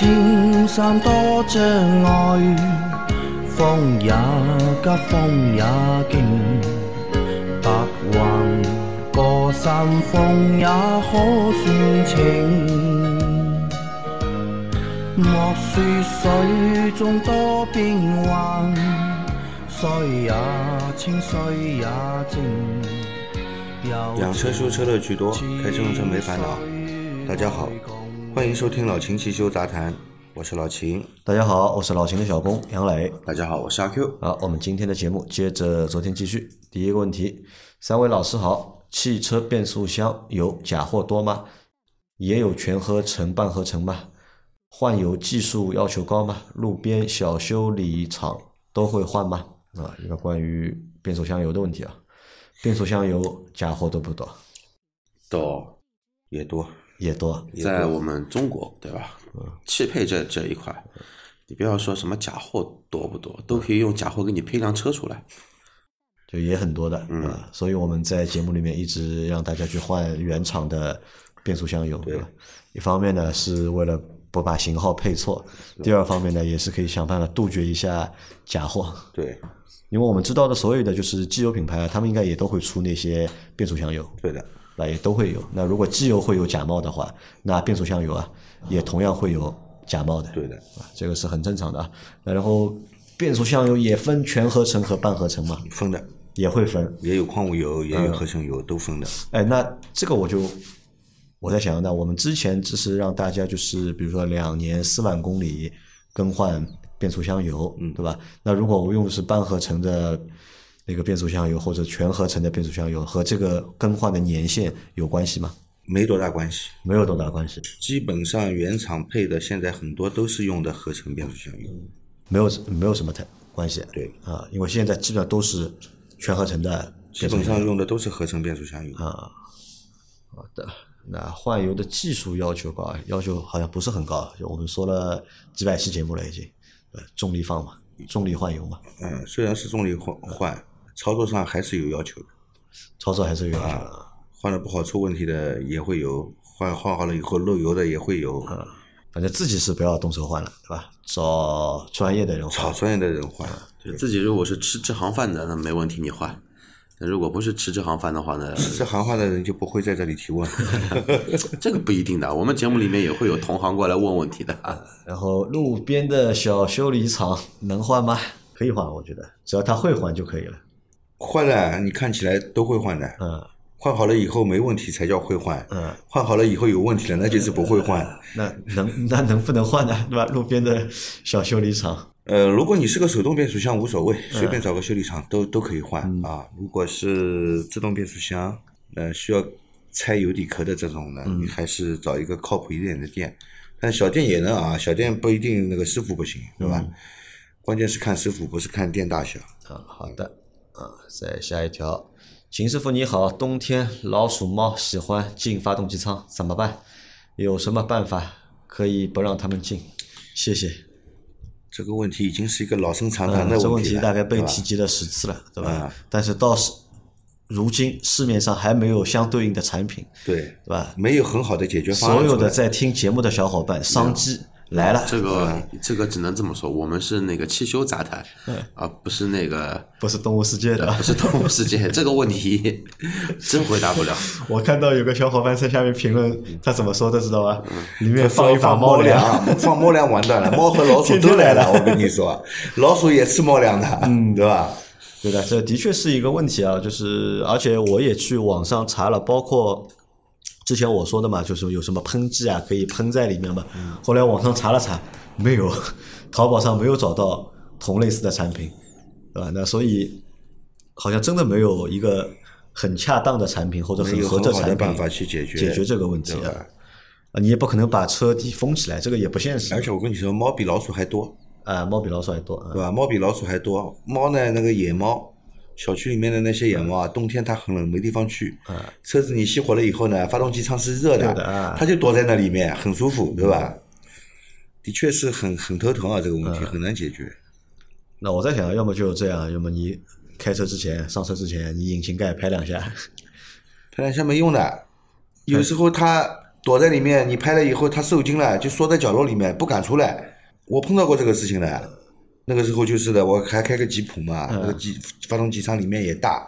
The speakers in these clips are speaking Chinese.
莫说青山多障碍，风也急，风也劲，白云过山峰也可算情。莫说水中多变幻，水也清，水也静。养车修车乐趣多，开车用车没烦恼。大家好，欢迎收听老秦汽修杂谈，我是老秦。大家好，我是老秦的小工杨磊。大家好，我是阿 Q。啊，我们今天的节目接着昨天继续。第一个问题，三位老师好，汽车变速箱油假货多吗？也有全合成、半合成吗？换油技术要求高吗？路边小修理厂都会换吗？啊，一个关于变速箱油的问题啊。变速箱油假货多不多？多，也多，也多。在我们中国，对吧？汽配这这一块，你不要说什么假货多不多，都可以用假货给你配辆车出来，就也很多的，嗯。所以我们在节目里面一直让大家去换原厂的变速箱油，对吧？一方面呢是为了不把型号配错，第二方面呢也是可以想办法杜绝一下假货。对。因为我们知道的所有的就是机油品牌，他们应该也都会出那些变速箱油，对的，那也都会有。那如果机油会有假冒的话，那变速箱油啊，也同样会有假冒的，对的，啊，这个是很正常的啊。那然后变速箱油也分全合成和半合成嘛，分的也会分，也有矿物油，也有合成油，都分的。哎，那这个我就我在想，那我们之前只是让大家就是比如说两年四万公里更换。变速箱油，嗯，对吧？那如果我用的是半合成的那个变速箱油，或者全合成的变速箱油，和这个更换的年限有关系吗？没多大关系，没有多大关系。基本上原厂配的，现在很多都是用的合成变速箱油，没有没有什么太关系。对啊，因为现在基本上都是全合成的，基本上用的都是合成变速箱油啊。好的，那换油的技术要求高，要求好像不是很高，我们说了几百期节目了已经。呃，重力放嘛，重力换油嘛。嗯，虽然是重力换换，操作上还是有要求的。操作还是有要求的。换了不好出问题的也会有，换换好了以后漏油的也会有。嗯，反正自己是不要动手换了，对吧？找专业的人换。找专业的人换。就自己如果是吃这行饭的，那没问题，你换。那如果不是吃这行饭的话呢？吃这行饭的人就不会在这里提问。这个不一定的，我们节目里面也会有同行过来问问题的啊。然后路边的小修理厂能换吗？可以换，我觉得只要他会换就可以了。换了，你看起来都会换的。嗯。换好了以后没问题才叫会换。嗯。换好了以后有问题了，那就是不会换。那能那能不能换呢？对吧？路边的小修理厂。呃，如果你是个手动变速箱无所谓，随便找个修理厂都都可以换啊。如果是自动变速箱，呃，需要拆油底壳的这种呢，你还是找一个靠谱一点的店。但小店也能啊，小店不一定那个师傅不行，对吧？关键是看师傅，不是看店大小。啊，好的，啊，再下一条，秦师傅你好，冬天老鼠猫喜欢进发动机舱怎么办？有什么办法可以不让他们进？谢谢。这个问题已经是一个老生常谈的问题了，这问题大概被提及了十次了，对吧？但是到是如今市面上还没有相对应的产品，对，对吧？没有很好的解决方案。所有的在听节目的小伙伴，商机。来了，这个这个只能这么说，我们是那个汽修杂谈，啊不是那个不是动物世界的，不是动物世界，这个问题 真回答不了。我看到有个小伙伴在下面评论，他怎么说的知道吧？里面放一把猫粮，放猫粮完蛋了，猫和老鼠都来了。我跟你说，老鼠也吃猫粮的，嗯，对吧？对的，这的确是一个问题啊，就是而且我也去网上查了，包括。之前我说的嘛，就是有什么喷剂啊，可以喷在里面嘛。后来网上查了查，没有，淘宝上没有找到同类似的产品，对吧？那所以好像真的没有一个很恰当的产品或者很合的产品去解决解决这个问题啊。啊，你也不可能把车底封起来，这个也不现实。而且我跟你说，猫比老鼠还多啊，猫比老鼠还多，对吧？猫比老鼠还多，猫呢，那个野猫。小区里面的那些野猫啊，冬天它很冷，没地方去。车子你熄火了以后呢，发动机舱是热的，它就躲在那里面，很舒服，对吧？的确是很很头疼啊，这个问题很难解决。那我在想，要么就这样，要么你开车之前、上车之前，你引擎盖拍两下，拍两下没用的。有时候它躲在里面，你拍了以后它受惊了，就缩在角落里面不敢出来。我碰到过这个事情的，那个时候就是的，我还开个吉普嘛，那个机发动机舱里面也大，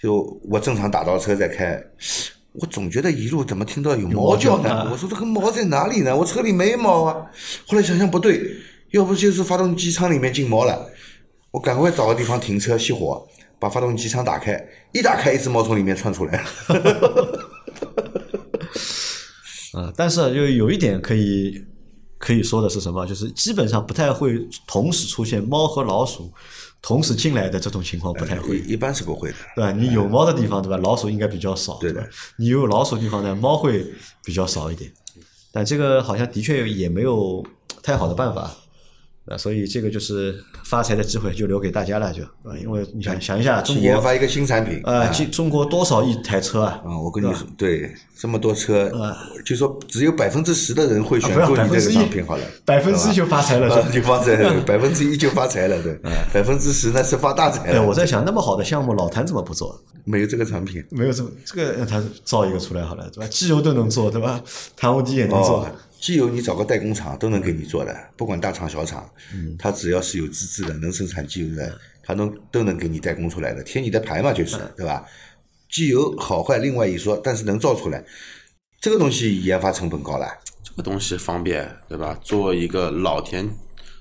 就我正常打倒车在开，我总觉得一路怎么听到有猫叫呢？我说这个猫在哪里呢？我车里没猫啊。后来想想不对，要不就是发动机舱里面进猫了，我赶快找个地方停车熄火，把发动机舱打开，一打开一只猫从里面窜出来了。啊，但是就有一点可以可以说的是什么？就是基本上不太会同时出现猫和老鼠同时进来的这种情况，不太会。一一般是不会的。对吧？你有猫的地方，对吧？老鼠应该比较少，对的吧？你有老鼠地方呢，猫会比较少一点。但这个好像的确也没有太好的办法，啊，所以这个就是发财的机会就留给大家了，就啊，因为你想想一下，中国去研发一个新产品啊，中中国多少亿台车啊？啊，我跟你说，对，这么多车啊，就说只有百分之十的人会选购你这个1%商品好了，百分之一就发财了，是吧啊 就发财了，百分之一就发财了，对，百分之十那是发大财我在想，那么好的项目，老谭怎么不做？没有这个产品。没有这么这个让他造一个出来好了，对吧？机油都能做，对吧？弹簧机也能做哦，，机油你找个代工厂都能给你做的，不管大厂小厂，嗯它只要是有资质的，能生产机油的，它能都能给你代工出来的，贴你的牌嘛，就是嗯对吧？机油好坏另外一说，但是能造出来，这个东西研发成本高了。这个东西方便，对吧？做一个老田，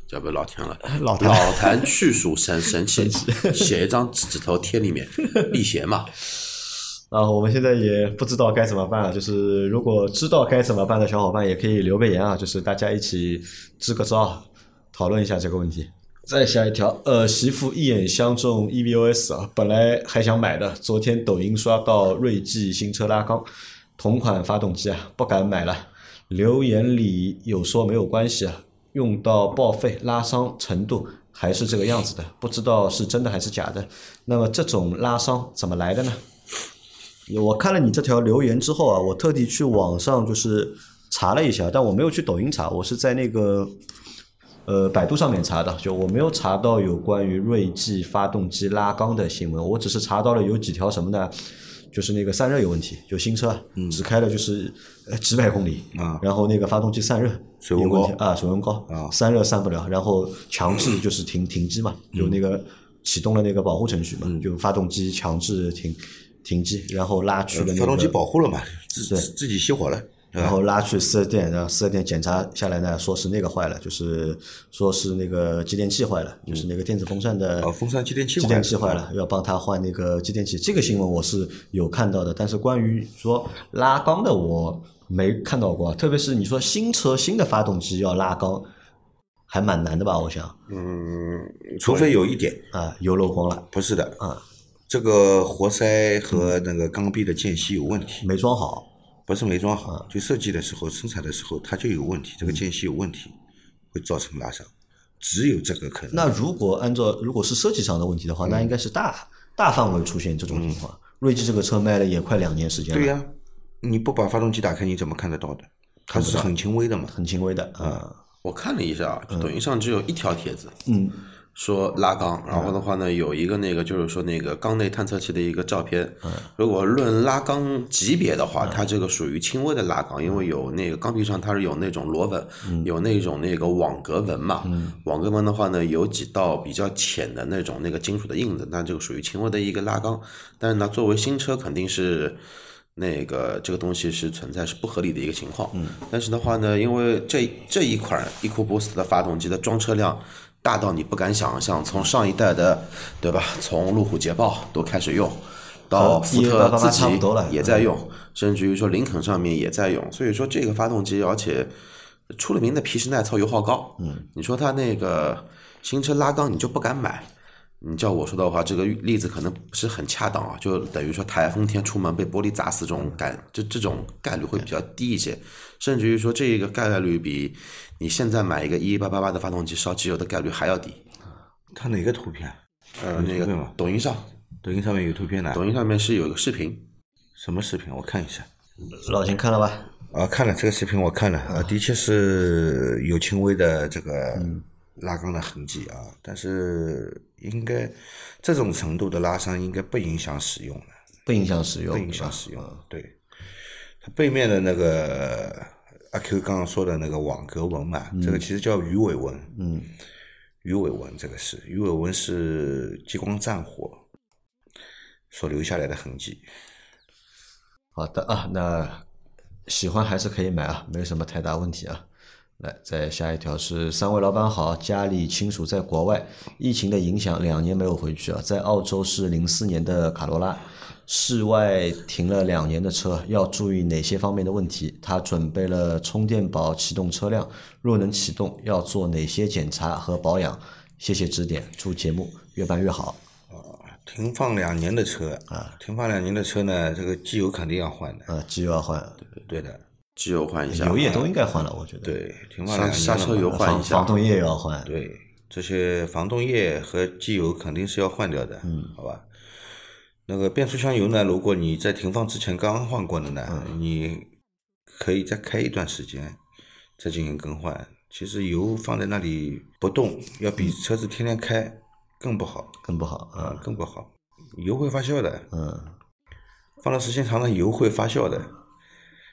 叫不老田了，老谭老坛去暑神神器，写一张纸指头贴里面，辟邪嘛。啊，我们现在也不知道该怎么办了。就是如果知道该怎么办的小伙伴，也可以留个言啊，就是大家一起支个招，讨论一下这个问题。再下一条，呃，媳妇一眼相中 EVOS 啊，本来还想买的，昨天抖音刷到锐际新车拉缸，同款发动机啊，不敢买了。留言里有说没有关系啊，用到报废拉伤程度还是这个样子的，不知道是真的还是假的。那么这种拉伤怎么来的呢？我看了你这条留言之后啊，我特地去网上就是查了一下，但我没有去抖音查，我是在那个呃百度上面查的，就我没有查到有关于锐际发动机拉缸的新闻，我只是查到了有几条什么呢？就是那个散热有问题，就新车啊只开了就是呃几百公里啊然后那个发动机散热水温高啊，水温高啊散热散不了，然后强制就是停停机嘛，有那个启动了那个保护程序嘛，就发动机强制停停机，然后拉去了那个发动机保护了嘛，自自自己熄火了，然后拉去四 S 店，然后四 S 店检查下来呢，说是那个坏了，就是说是那个继电器坏了，就是那个电子风扇的哦风扇继电器继坏了。电器坏了，要帮他换那个继电器。这个新闻我是有看到的，但是关于说拉缸的我没看到过，特别是你说新车新的发动机要拉缸，还蛮难的吧？我想。嗯，除非有一点。啊，油漏光了。不是的，啊，这个活塞和那个缸壁的间隙有问题，没装好不是没装啊好，就设计的时候、生产的时候它就有问题，这个嗯间隙有问题，会造成拉伤，只有这个可能。那如果按照如果是设计上的问题的话，那应该是大大范围出现这种情况。锐际这个车卖了也快两年时间了，对呀、你不把发动机打开，你怎么看得到的？它是很轻微的嘛。很轻微的啊。我看了一下，就抖音上只有一条帖子，嗯，说拉缸，然后的话呢，有一个那个就是说那个缸内探测器的一个照片。如果论拉缸级别的话，它这个属于轻微的拉缸，因为有那个缸壁上它是有那种螺纹，有那种那个网格纹嘛。网格纹的话呢，有几道比较浅的那种那个金属的印子，但这个属于轻微的一个拉缸。但是呢，作为新车肯定是。那个这个东西是存在是不合理的一个情况，嗯，但是的话呢，因为这这一款 EcoBoost 的发动机的装车量大到你不敢想象，从上一代的对吧，从路虎捷豹都开始用，到福特自188差不多了己也在用，甚至于说林肯上面也在用，所以说这个发动机而且出了名的皮实耐操、油耗高，嗯，你说它那个新车拉缸你就不敢买。你叫我说的话，这个例子可能不是很恰当啊，就等于说台风天出门被玻璃砸死这种概，这这种概率会比较低一些，甚至于说这个概率比你现在买一个一八八八的发动机烧机油的概率还要低。看哪个图片？呃，那个？抖音上，抖音上面有图片的。抖音上面是有一个视频，什么视频？我看一下。老秦看了吧？啊，看了这个视频，我看了，啊，的确是有轻微的这个拉缸的痕迹啊，但是应该这种程度的拉伤应该不影响使用的，不影响使用，不影响使用。对，它背面的那个阿 Q 刚刚说的那个网格纹嘛，这个其实叫鱼尾纹。嗯，鱼尾纹这个是鱼尾纹是激光战火所留下来的痕迹。好的啊，那喜欢还是可以买啊，没什么太大问题啊。来，再下一条是三位老板好，家里亲属在国外，疫情的影响两年没有回去啊，在澳洲是零四年的卡罗拉，室外停了两年的车，要注意哪些方面的问题？他准备了充电宝启动车辆，若能启动，要做哪些检查和保养？谢谢指点，祝节目越办越好。停放两年的车啊，停放两年的车呢，这个机油肯定要换的。啊，机油要换，对的，机油换一下，油液都应该换了，我觉得。对，停放刹两年了刹车油换一下防冻液要换。对，这些防冻液和机油肯定是要换掉的，嗯，好吧。那个变速箱油呢，如果你在停放之前刚刚换过的呢，你可以再开一段时间，再进行更换。其实油放在那里不动，要比车子天天开更不好，更不好啊。啊，更不好。油会发酵的，嗯，放的时间长了，油会发酵的。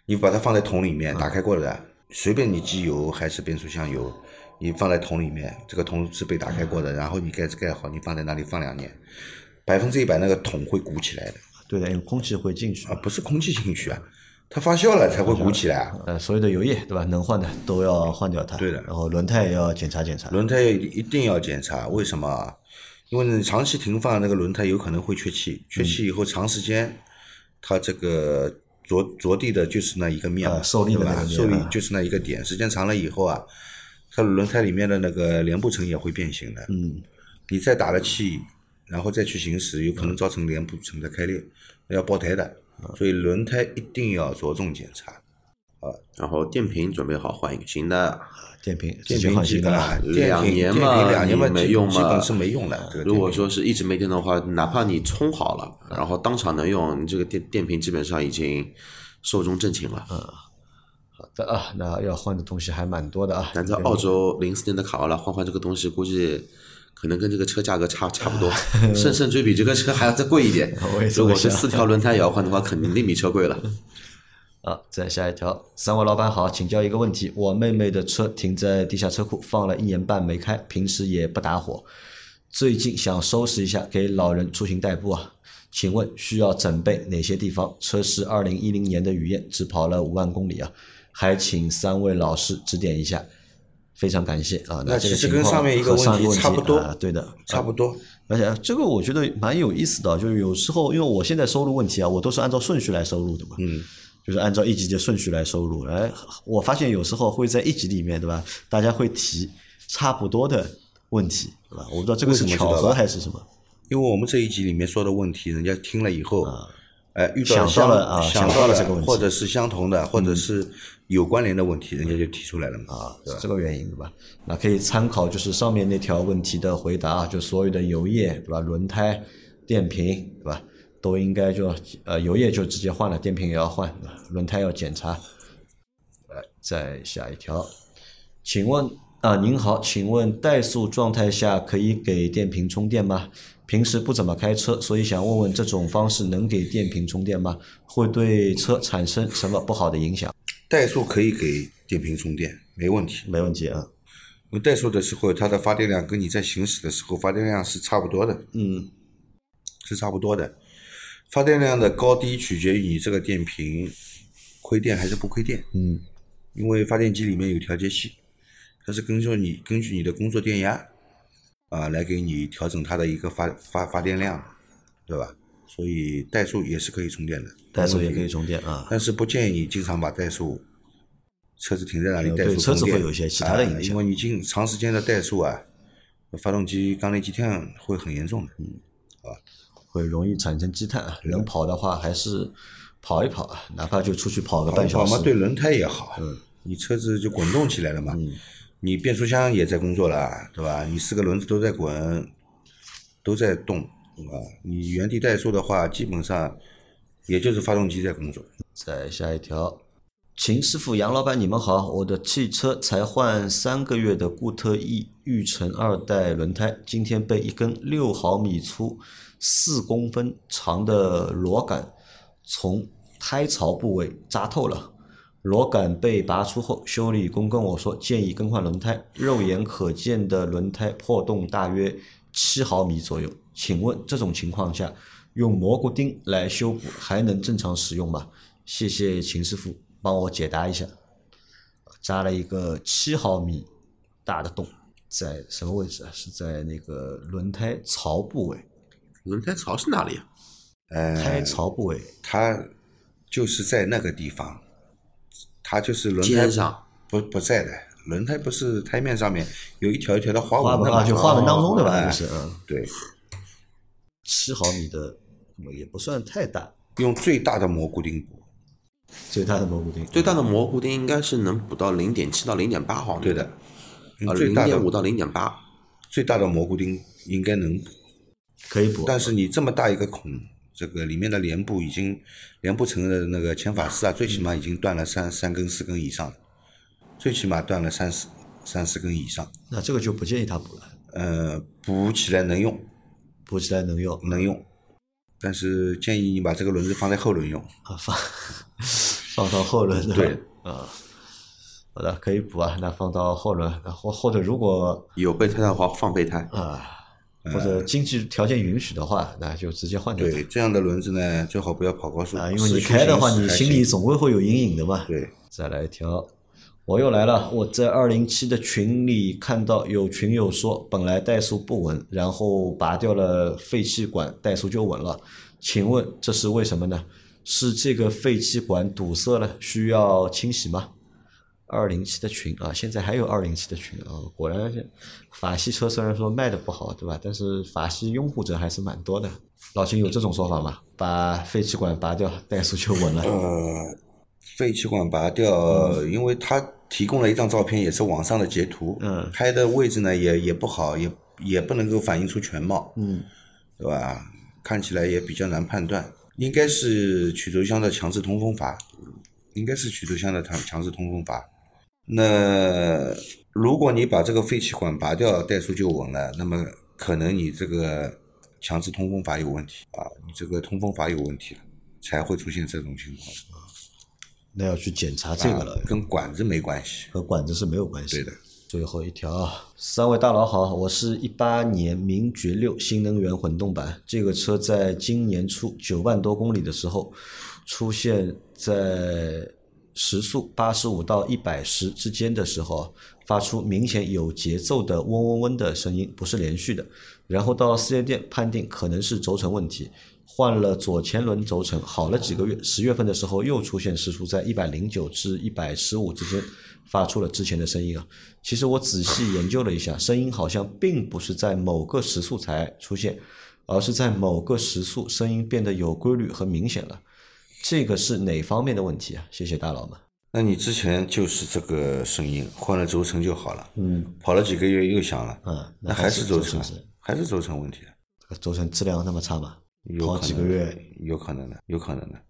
你把它放在桶里面，打开过的，随便你机油还是变速箱油，你放在桶里面，这个桶是被打开过的，然后你盖子盖好，你放在那里放两年，百分之一百那个桶会鼓起来的，对的，因为空气会进去啊，。不是空气进去啊，它发酵了才会鼓起来啊。呃，所有的油液对吧？能换的都要换掉它。对的然后轮胎也要检查检查。轮胎一定要检查，为什么啊？因为你长期停放那个轮胎有可能会缺气，缺气以后长时间，它这个着着地的就是那一个面嘛，啊受力的对吧那个面受力啊就是那一个点，时间长了以后啊，它轮胎里面的那个连布层也会变形的。嗯，你再打了气，然后再去行驶，有可能造成连布层的开裂，要爆胎的。啊所以轮胎一定要着重检查。然后电瓶准备好换一个新的。电瓶电瓶基换新的两年嘛瓶两年嘛没用嘛基本是没用的。如果说是一直没电的话，哪怕你充好了，然后当场能用，你这个电电瓶基本上已经寿终正寝了。嗯好的啊，那要换的东西还蛮多的啊。咱在澳洲零四年的卡罗拉换换这个东西，估计可能跟这个车价格差差不多，甚甚至比这个车还要再贵一点如果是四条轮胎也要换的话，肯定比车贵了。啊，再下一条，三位老板好，请教一个问题：我妹妹的车停在地下车库，放了一年半没开，平时也不打火，最近想收拾一下，给老人出行代步啊。请问需要准备哪些地方？车是二零一零年的雨燕，只跑了五万公里啊，还请三位老师指点一下，非常感谢啊。那其实跟这个情况上面一个问题差不多啊，对的，差不多。而且这个我觉得蛮有意思的，就是有时候因为我现在收入问题啊，我都是按照顺序来收入的嘛，嗯，就是按照一级的顺序来收入。哎，我发现有时候会在一级里面，对吧？大家会提差不多的问题，对吧？我不知道这个是巧合还是什么。因为我们这一集里面说的问题，人家听了以后，哎，遇到想到了啊想想到到了这个问题嗯或者是相同的，或者是有关联的问题，人家就提出来了嘛。啊，是这个原因对吧？那可以参考就是上面那条问题的回答啊，就所有的油液对吧？轮胎、电瓶对吧？都应该就呃油液就直接换了，电瓶也要换，轮胎要检查。来，再下一条，请问啊，您好，请问怠速状态下可以给电瓶充电吗？平时不怎么开车，所以想问问这种方式能给电瓶充电吗？会对车产生什么不好的影响？怠速可以给电瓶充电，没问题。没问题啊，因为怠速的时候，它的发电量跟你在行驶的时候发电量是差不多的，嗯。是差不多的。发电量的高低取决于你这个电瓶亏电还是不亏电。嗯，因为发电机里面有调节器，它是根据你根据你的工作电压啊来给你调整它的一个发发发电量，对吧？所以怠速也是可以充电的，怠速也可以充电啊。但是不建议你经常把怠速车子停在那里呃怠对车子速充电，会有一些其他的影响啊因为你经长时间的怠速啊，发动机缸内积碳会很严重的。嗯会容易产生积碳啊。能跑的话还是跑一跑啊，哪怕就出去跑个半小时。跑嘛，对轮胎也好，嗯你车子就滚动起来了嘛，嗯你变速箱也在工作了，对吧？你四个轮子都在滚，都在动啊。你原地怠速的话，基本上也就是发动机在工作。再下一条，秦师傅、杨老板，你们好，我的汽车才换三个月的固特异玉成二代轮胎，今天被一根六毫米粗、四公分长的螺杆从胎槽部位扎透了，螺杆被拔出后，修理工跟我说建议更换轮胎，肉眼可见的轮胎破洞大约七毫米左右。请问这种情况下，用蘑菇钉来修补还能正常使用吗？谢谢秦师傅帮我解答一下。扎了一个七毫米大的洞，在什么位置啊？是在那个轮胎槽部位。轮胎槽是哪里啊？呃，胎槽部位，它就是在那个地方，它就是轮胎上不不在的，轮胎不是胎面上面有一条一条的花花纹的嘛就花纹当中对吧？哎就是嗯，对，七毫米的也不算太大，用最大的蘑菇钉补，最大的蘑菇钉。最大的蘑菇钉应该是能补到零点七到零点八毫米。对的，啊，最大的零点五到零点八。最大的蘑菇钉应该能补，可以补，但是你这么大一个孔，这个里面的帘布已经帘布层的那个前法丝啊，最起码已经断了三三根四根以上，最起码断了三四三四根以上，那这个就不建议他补了，呃，补起来能用补起来能用能用，但是建议你把这个轮子放在后轮用，啊，放放到后轮 对啊。好的，可以补啊。那放到后轮，然后或者如果有备胎的话放备胎。啊，或者经济条件允许的话，那就直接换掉。对，这样的轮子呢，最好不要跑高速啊，因为你开的话，你心里总归会有阴影的嘛。对，再来一条，我又来了。我在二零七的群里看到有群友说，本来怠速不稳，然后拔掉了废气管，怠速就稳了。请问这是为什么呢？是这个废气管堵塞了，需要清洗吗？二零七的群啊，现在还有二零七的群啊，果然是法系车虽然说卖的不好，对吧？但是法系拥护者还是蛮多的。老秦有这种说法吗？把废气管拔掉，怠速就稳了。呃，废气管拔掉，因为他提供了一张照片，也是网上的截图，嗯拍的位置呢也也不好，也也不能够反映出全貌，嗯，对吧？看起来也比较难判断，应该是曲轴箱的强制通风阀，应该是曲轴箱的强强制通风阀。那如果你把这个废气管拔掉，怠速就稳了，那么可能你这个强制通风阀有问题啊，你这个通风阀有问题了，才会出现这种情况。那要去检查这个了，啊跟管子没关系。和管子是没有关系。对的。最后一条啊，三位大佬好，我是一八年名爵六新能源混动版，这个车在今年初九万多公里的时候，出现在时速八十五到一百十之间的时候，发出明显有节奏的嗡嗡嗡的声音，不是连续的。然后到四 S 店判定可能是轴承问题，换了左前轮轴承，好了几个月，十月份的时候又出现时速在一百零九至一百十五之间，发出了之前的声音啊。其实我仔细研究了一下，声音好像并不是在某个时速才出现，而是在某个时速声音变得有规律和明显了。这个是哪方面的问题啊？谢谢大佬们。那你之前就是这个声音，换了轴承就好了。嗯，跑了几个月又响了，嗯，那还是轴承，还是轴承问题，轴承质量那么差吗？跑有可能几个月，有可能的，有可能的，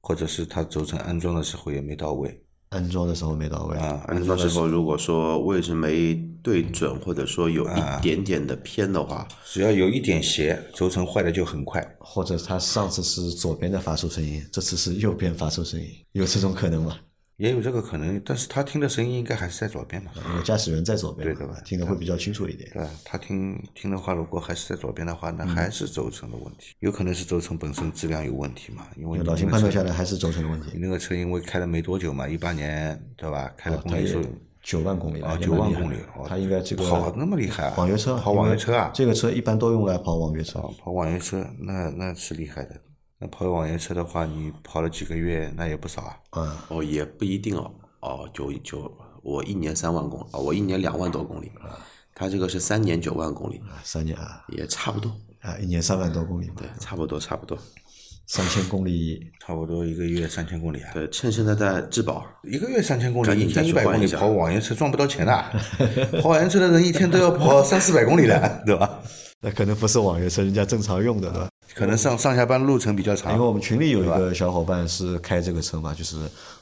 或者是它轴承安装的时候也没到位安装的时候没到位。啊，安安装的时候装时候如果说位置没对准，或者说有一点点的偏的话，只要有一点斜，轴承坏的就很快。或者它上次是左边的发出声音，这次是右边发出声音，有这种可能吗？也有这个可能，但是他听的声音应该还是在左边嘛，因为驾驶员在左边嘛，对的吧听的会比较清楚一点。对？他听听的话，如果还是在左边的话，那还是轴承的问题，有可能是轴承本身质量有问题嘛，因为老秦判断下来还是轴承的问题你。那个车因为开了没多久嘛，一八年对吧？开了公里数九万公里了，啊，九万公里他应该这个跑那么厉害啊，网约车啊，跑网约车啊，这个车一般都用来跑网约车。啊，跑网约车那那是厉害的。那跑网约车的话，你跑了几个月，那也不少啊。嗯，哦，也不一定哦。哦，就就，我一年三万公，哦，我一年两万多公里，他这个是三年九万公里，三年啊也差不多，啊，一年三万多公里嘛，对，差不多，差不多。三千公里差不多一个月三千公里啊，对，趁现在在质保，一个月三千公里，一天一百公里跑网约车赚不到钱的，跑网约车的人一天都要跑三四百公里的，对吧？那可能不是网约车，人家正常用的，对吧？可能上上下班路程比较长因为我们群里有一个小伙伴是开这个车嘛，就是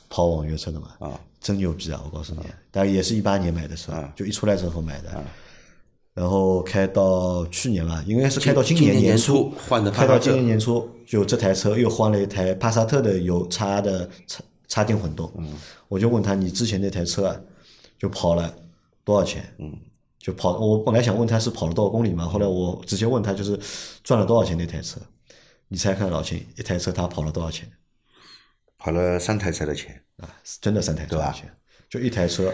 跑网约车的嘛，啊，真牛逼啊！我告诉你，但也是一八年买的车，就一出来之后买的。然后开到去年了，应该是开到今年年年初初换的开到今年年初，就这台车又换了一台帕萨特的有插的插插电混动。嗯，我就问他，你之前那台车啊，就跑了多少钱？嗯，就跑，我本来想问他是跑了多少公里嘛，后来我直接问他就是赚了多少钱那台车。你猜看老秦，一台车他跑了多少钱？跑了三台车的钱，啊，真的三台车的钱，就一台车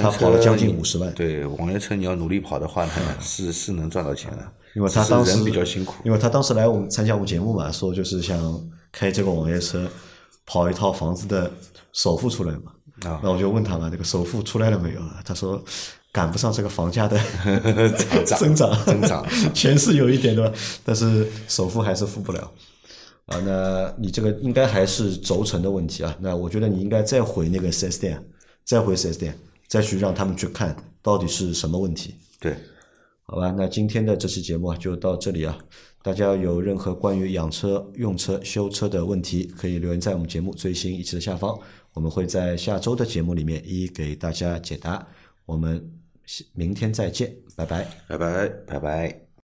他跑了将近五十万。对，网约车你要努力跑的话呢，是是能赚到钱的，因为他当时人比较辛苦。因为他当时来我们参加我们节目嘛，说就是想开这个网约车跑一套房子的首付出来嘛。啊那我就问他嘛，那个首付出来了没有啊？他说赶不上这个房价的 增长，增长钱是 有一点对吧？但是首付还是付不了。啊，那你这个应该还是轴承的问题啊。那我觉得你应该再回那个四 S 店，再回四 S 店，再去让他们去看到底是什么问题。对，好吧，那今天的这期节目啊就到这里啊。大家有任何关于养车、用车、修车的问题，可以留言在我们节目最新一期的下方，我们会在下周的节目里面一一给大家解答。我们明天再见，拜拜。拜拜。拜拜。